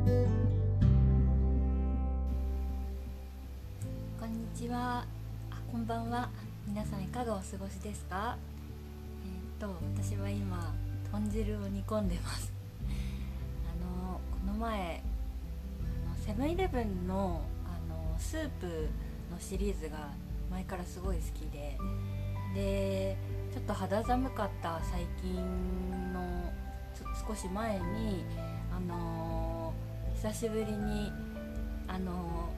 こんにちは。あこんばんは。皆さんいかがお過ごしですか？えー、っと私は今豚汁を煮込んでます。あのこの前のセブンイレブンのあのスープのシリーズが前からすごい好きで。でちょっと肌寒かった最近の少し前にあの久しぶりにあの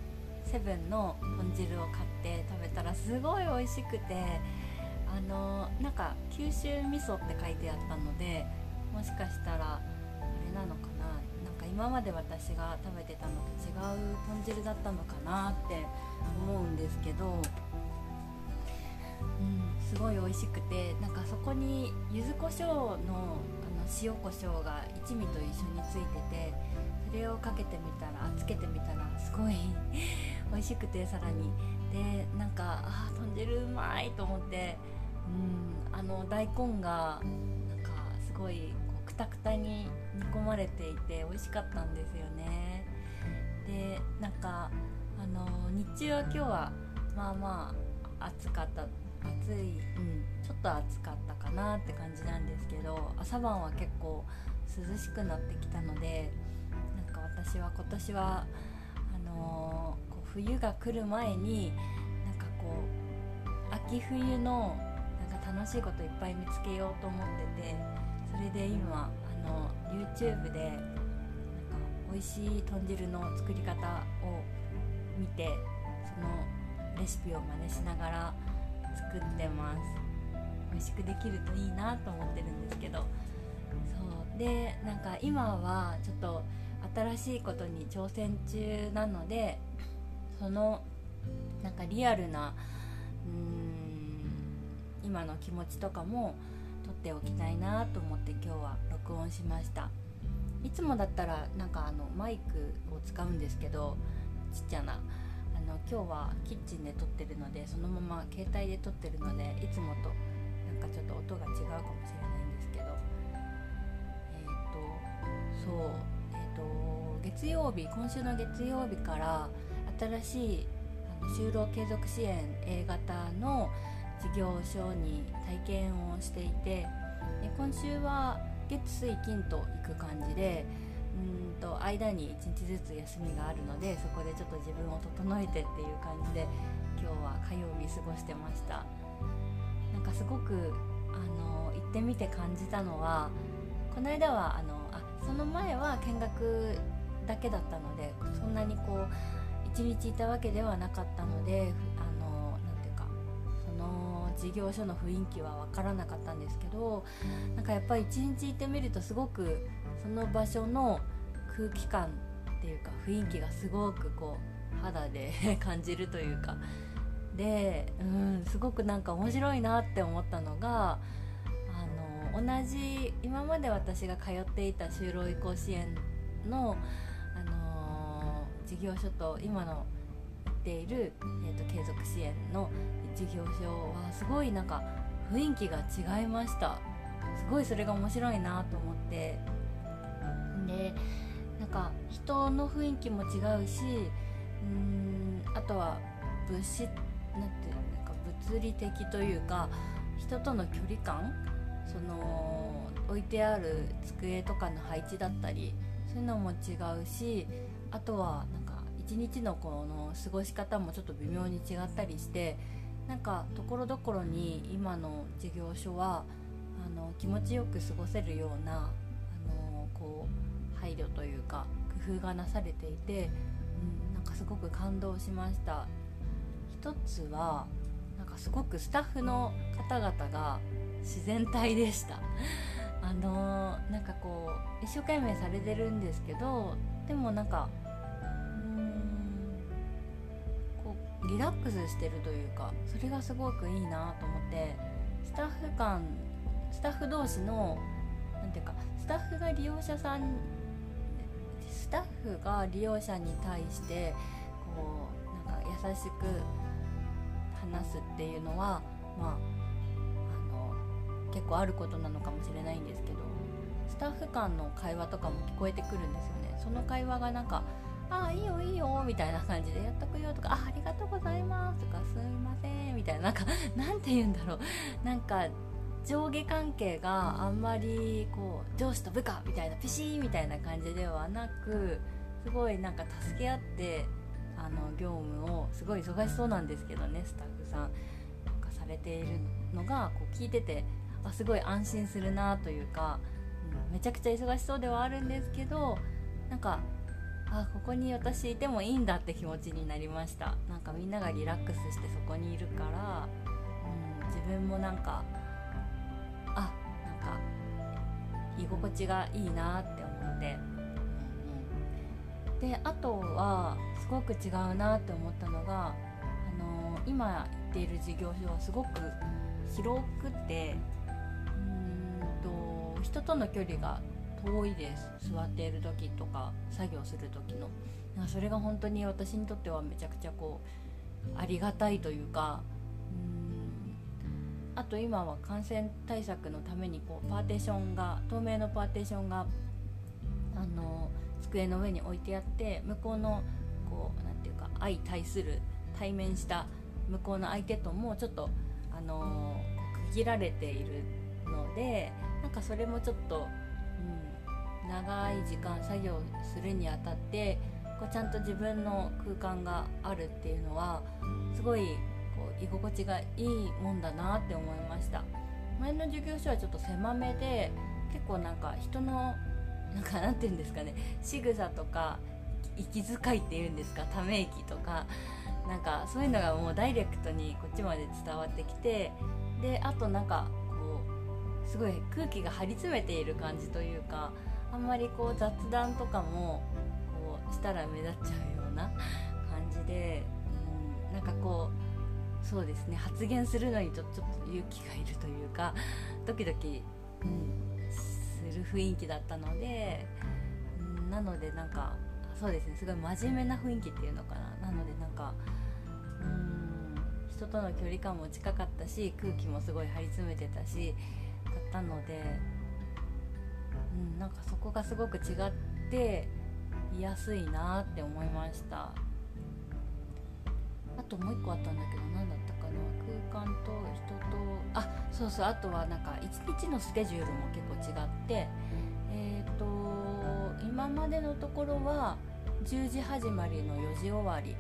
セブンの豚汁を買って食べたらすごい美味しくてあのなんか九州味噌って書いてあったのでもしかしたらあれなのかななんか今まで私が食べてたのと違う豚汁だったのかなって思うんですけど、うん、すごい美味しくてなんかそこに柚子胡椒のあの塩コショウが一味と一緒についててそれをかけてみたらつけてみたらすごい 美味しくてさらに。でなんかあ豚汁うまいと思ってうんあの大根がなんかすごいこうくたくたに煮込まれていて美味しかったんですよね。でなんかあの日中は今日はまあまあ暑かった暑い、うん、ちょっと暑かったかなって感じなんですけど朝晩は結構涼しくなってきたのでなんか私は今年はあのー、こう冬が来る前になんかこう秋冬のなんか楽しいこといっぱい見つけようと思っててそれで今あの YouTube でなんか美味しい豚汁の作り方を見てそのレシピを真似しながら作ってます。美味しくできるといいなと思ってるんですけど。そう。でなんか今はちょっと新しいことに挑戦中なのでそのなんかリアルなうん今の気持ちとかも撮っておきたいなと思って今日は録音しました。いつもだったらなんかあのマイクを使うんですけどちっちゃな。あの今日はキッチンで撮ってるのでそのまま携帯で撮ってるのでいつもとかちょっと音が違うかもしれないんですけど。えっ、ー、とそうえっ、ー、と月曜日今週の月曜日から新しいあの就労継続支援 A 型の事業所に体験をしていて今週は月水金と行く感じでうんと間に1日ずつ休みがあるのでそこでちょっと自分を整えてっていう感じで今日は火曜日過ごしてました。なんかすごくあの行ってみて感じたのはこの間はあのあその前は見学だけだったのでそんなにこう1日いたわけではなかったのであのていうかその事業所の雰囲気は分からなかったんですけどなんかやっぱり1日いてみるとすごくその場所の空気感っていうか雰囲気がすごくこう肌で 感じるというかで、うん、すごくなんか面白いなって思ったのがあの同じ今まで私が通っていた就労移行支援の、あの、事業所と今の行っている、えーと継続支援の事業所はすごいなんか雰囲気が違いました。すごいそれが面白いなと思って。でなんか人の雰囲気も違うしうんあとは物質なんていうなんか物理的というか人との距離感？その置いてある机とかの配置だったりそういうのも違うしあとはなんか一日のこの過ごし方もちょっと微妙に違ったりしてなんかところどころに今の事業所はあの気持ちよく過ごせるようなあのこう配慮というか工夫がなされていて、うん、なんかすごく感動しました。一つはなんかすごくスタッフの方々が自然体でした。あのー、なんかこう一生懸命されてるんですけどでもなんかうんリラックスしてるというかそれがすごくいいなと思ってスタッフ間スタッフ同士の何ていうかスタッフが利用者さんスタッフが利用者に対してこうなんか優しく話すっていうのはまああの結構あることなのかもしれないんですけどスタッフ間の会話とかも聞こえてくるんですよね。その会話がなんか「ああいいよいいよ」みたいな感じで「やっとくよ」とか「あありがとうございます」とか「すみません」みたいななんか なんて言うんだろう。なんか上下関係があんまりこう上司と部下みたいなピシーみたいな感じではなくすごいなんか助け合ってあの業務をすごい忙しそうなんですけどねスタッフさんかされているのがこう聞いててあすごい安心するなというか、うん、めちゃくちゃ忙しそうではあるんですけどなんかあここに私いてもいいんだって気持ちになりました。なんかみんながリラックスしてそこにいるから、うん、自分もなんかあなんか居心地がいいなって思って、うんうん、であとはごく違うなって思ったのが、あのー、今行っている事業所はすごく広くてうんと人との距離が遠いです。座っている時とか作業する時の。なんかそれが本当に私にとってはめちゃくちゃこうありがたいというかあと今は感染対策のためにこうパーテーションが透明のパーテーションがあの机の上に置いてあって向こうのこうなんていうか相対する対面した向こうの相手ともちょっとあの区切られているのでなんかそれもちょっと、うん、長い時間作業するにあたってこうちゃんと自分の空間があるっていうのはすごいこう居心地がいいもんだなって思いました。前の授業所はちょっと狭めで結構なんか人のなんかなんて言うんですかね仕草とか息遣いっていうんですか？ため息とか。なんかそういうのがもうダイレクトにこっちまで伝わってきてであとなんかこうすごい空気が張り詰めている感じというかあんまりこう雑談とかもこうしたら目立っちゃうような 感じで、うん、なんかこうそうですね。発言するのにちょちょっと勇気がいるというかドキドキ、うん、する雰囲気だったので、うん、なのでなんかそうですね。すごい真面目な雰囲気っていうのかな。なのでなんかうん人との距離感も近かったし空気もすごい張り詰めてたしだったので、うん、なんかそこがすごく違っていやすいなって思いました。あともう一個あったんだけど何だったかな。空間と人とあそうそう。あとはなんか一日のスケジュールも結構違ってえっ、ー、と今までのところは10時始まりの4時終わり。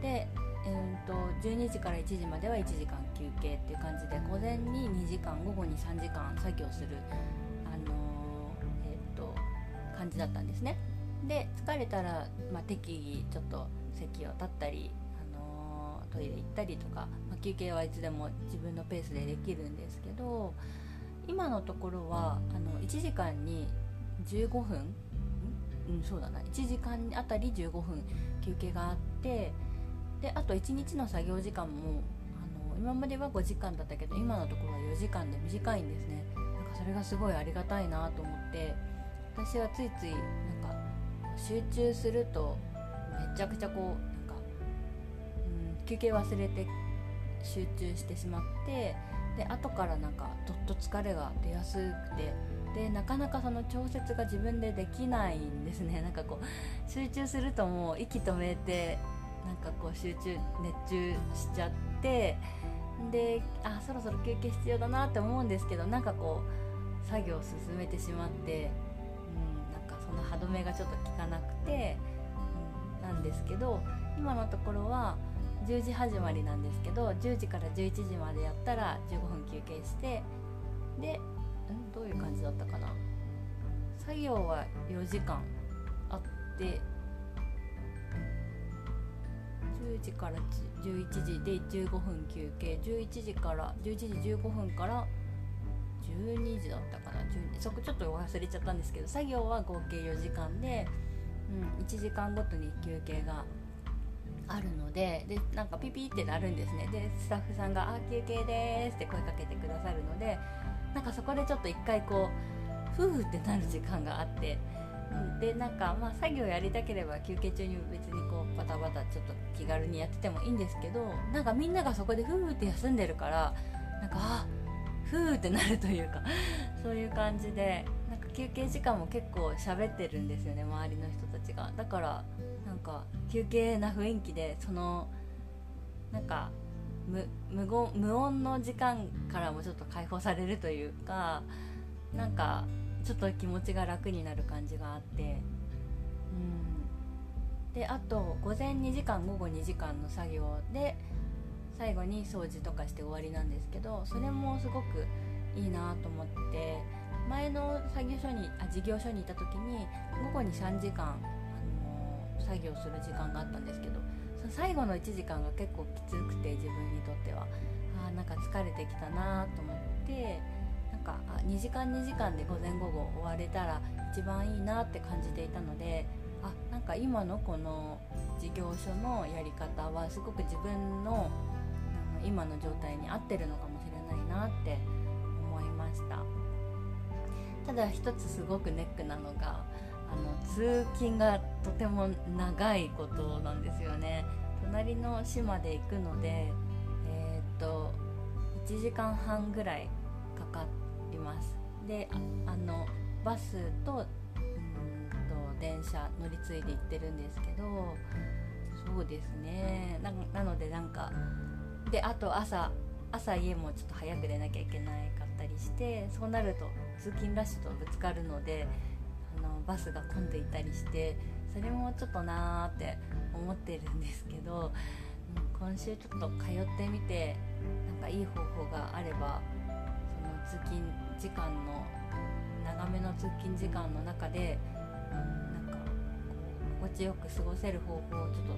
で、えーと、12時から1時までは1時間休憩っていう感じで午前に2時間午後に3時間作業する、あのー、えーと感じだったんですね。で疲れたら、まあ、適宜ちょっと席を立ったりあのトイレ行ったりとか、まあ、休憩はいつでも自分のペースでできるんですけど今のところはあの1時間に15分うんそうだな。1時間あたり15分休憩があってであと1日の作業時間もあの今までは5時間だったけど今のところは4時間で短いんですね。なんかそれがすごいありがたいなと思って私はついついなんか集中するとめちゃくちゃこうなんか休憩忘れて集中してしまってで後からなんかどっと疲れが出やすくてでなかなかその調節が自分でできないんですね。なんかこう集中するともう息止めてなんかこう集中熱中しちゃってであそろそろ休憩必要だなって思うんですけどなんかこう作業を進めてしまって、うん、なんかその歯止めがちょっと効かなくて、うん、なんですけど今のところは10時始まりなんですけど10時から11時までやったら15分休憩してでどういう感じだったかな？作業は4時間。あって10時から11時で15分休憩。11時から11時15分から12時だったかな？12そこちょっと忘れちゃったんですけど作業は合計4時間で、うん、1時間ごとに休憩があるのででなんかピピってなるんですね。でスタッフさんが「あ休憩です」って声かけてくださるのでなんかそこでちょっと一回こうふうってなる時間があって、うん、でなんかまあ作業やりたければ休憩中に別にこうバタバタちょっと気軽にやっててもいいんですけどなんかみんながそこでふうって休んでるからなんかあふうってなるというかそういう感じでなんか休憩時間も結構喋ってるんですよね周りの人たちが。だからなんか休憩な雰囲気でそのなんか無無無音の時間からもちょっと解放されるというかなんかちょっと気持ちが楽になる感じがあって。うん。であと午前2時間午後2時間の作業で最後に掃除とかして終わりなんですけどそれもすごくいいなと思って前の作業所にあ事業所にいた時に午後に3時間、あのー、作業する時間があったんですけど最後の1時間が結構きつくて自分にとっては。あなんか疲れてきたなと思ってなんか2時間2時間で午前午後終われたら一番いいなって感じていたのであなんか今のこの事業所のやり方はすごく自分のあの今の状態に合ってるのかもしれないなって思いました。ただ一つすごくネックなのがあの通勤がとても長いことなんですよね。隣の市まで行くのでえー、っと1時間半ぐらいかかります。であのバスとうんと電車乗り継いで行ってるんですけどそうですね。なのでなんかであと朝朝家もちょっと早く出なきゃいけないかったりしてそうなると通勤ラッシュとぶつかるのでバスが混んでいたりしてそれもちょっとなーって思ってるんですけど、今週ちょっと通ってみてなんかいい方法があればその通勤時間の長めの通勤時間の中で、なんかこう心地よく過ごせる方法をちょっと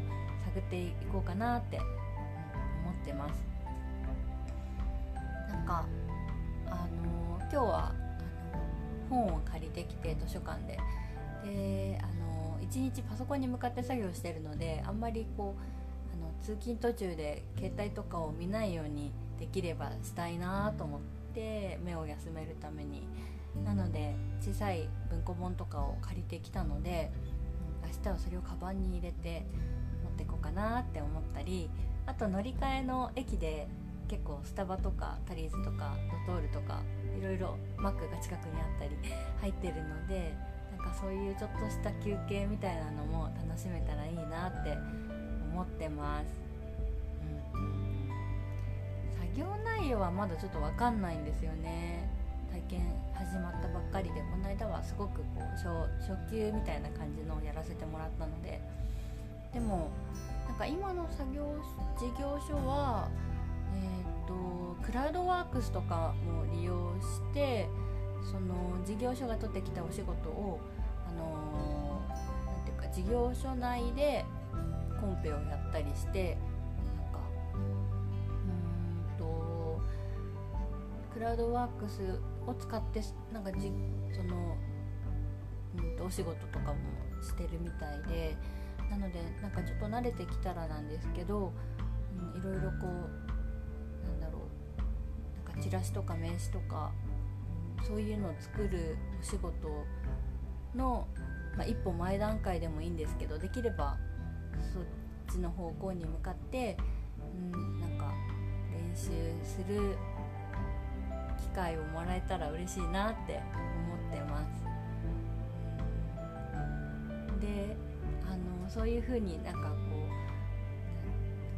探っていこうかなって、思ってます。なんかあのー、今日は本を借りてきて図書館で。であの1日パソコンに向かって作業してるのであんまりこうあの通勤途中で携帯とかを見ないようにできればしたいなと思って目を休めるために。なので小さい文庫本とかを借りてきたので、明日はそれをカバンに入れて持っていこうかなって思ったりあと乗り換えの駅で結構スタバとかタリーズとかドトールとかいろいろマックが近くにあったり入ってるのでなんかそういうちょっとした休憩みたいなのも楽しめたらいいなって思ってます、うん、作業内容はまだちょっと分かんないんですよね。体験始まったばっかりでこの間はすごくこう初初級みたいな感じのをやらせてもらったので。でもなんか今の作業事業所はえーと、クラウドワークスとかも利用してその事業所が取ってきたお仕事を、あのー、なんていうか事業所内でコンペをやったりしてなんかうんとクラウドワークスを使ってなんかじそのうんとお仕事とかもしてるみたいでなのでなんかちょっと慣れてきたらなんですけど、うん、いろいろこうチラシとか名刺とか、そういうのを作るお仕事の、まあ、一歩前段階でもいいんですけどできればそっちの方向に向かって、うん、なんか練習する機会をもらえたら嬉しいなって思ってます。であのそういうふうになんかこ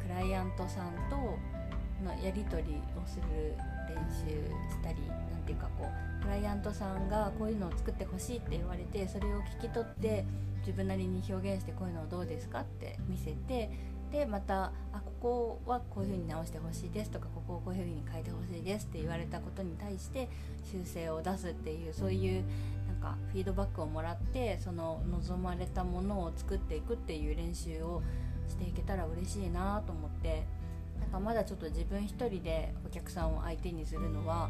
うクライアントさんとのやり取りをする練習したり何ていうかこうクライアントさんがこういうのを作ってほしいって言われてそれを聞き取って自分なりに表現してこういうのをどうですかって見せてでまたあここはこういう風に直してほしいですとかここをこういう風に変えてほしいですって言われたことに対して修正を出すっていうそういうなんかフィードバックをもらってその望まれたものを作っていくっていう練習をしていけたら嬉しいなと思ってなんかまだちょっと自分一人でお客さんを相手にするのは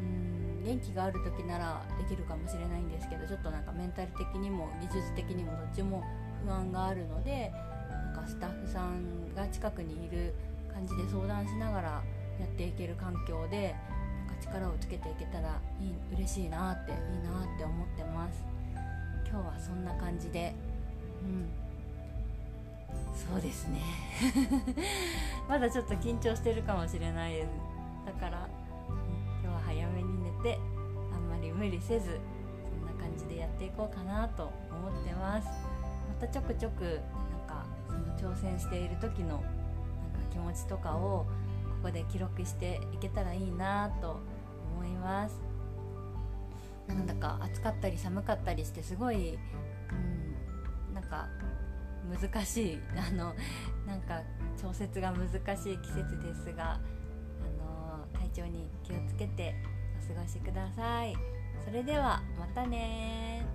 うん元気がある時ならできるかもしれないんですけどちょっとなんかメンタル的にも技術的にもどっちも不安があるのでなんかスタッフさんが近くにいる感じで相談しながらやっていける環境でなんか力をつけていけたらいい嬉しいなっていいなって思ってます。今日はそんな感じでうん。そうですね。まだちょっと緊張してるかもしれないです。だから、今日は早めに寝てあんまり無理せずそんな感じでやっていこうかなと思ってます。またちょくちょくなんかその挑戦している時のなんか気持ちとかをここで記録していけたらいいなと思います。なんだか暑かったり寒かったりしてすごい、うん、なんか難しいあのなんか調節が難しい季節ですが、あの体調に気をつけてお過ごしください。それではまたね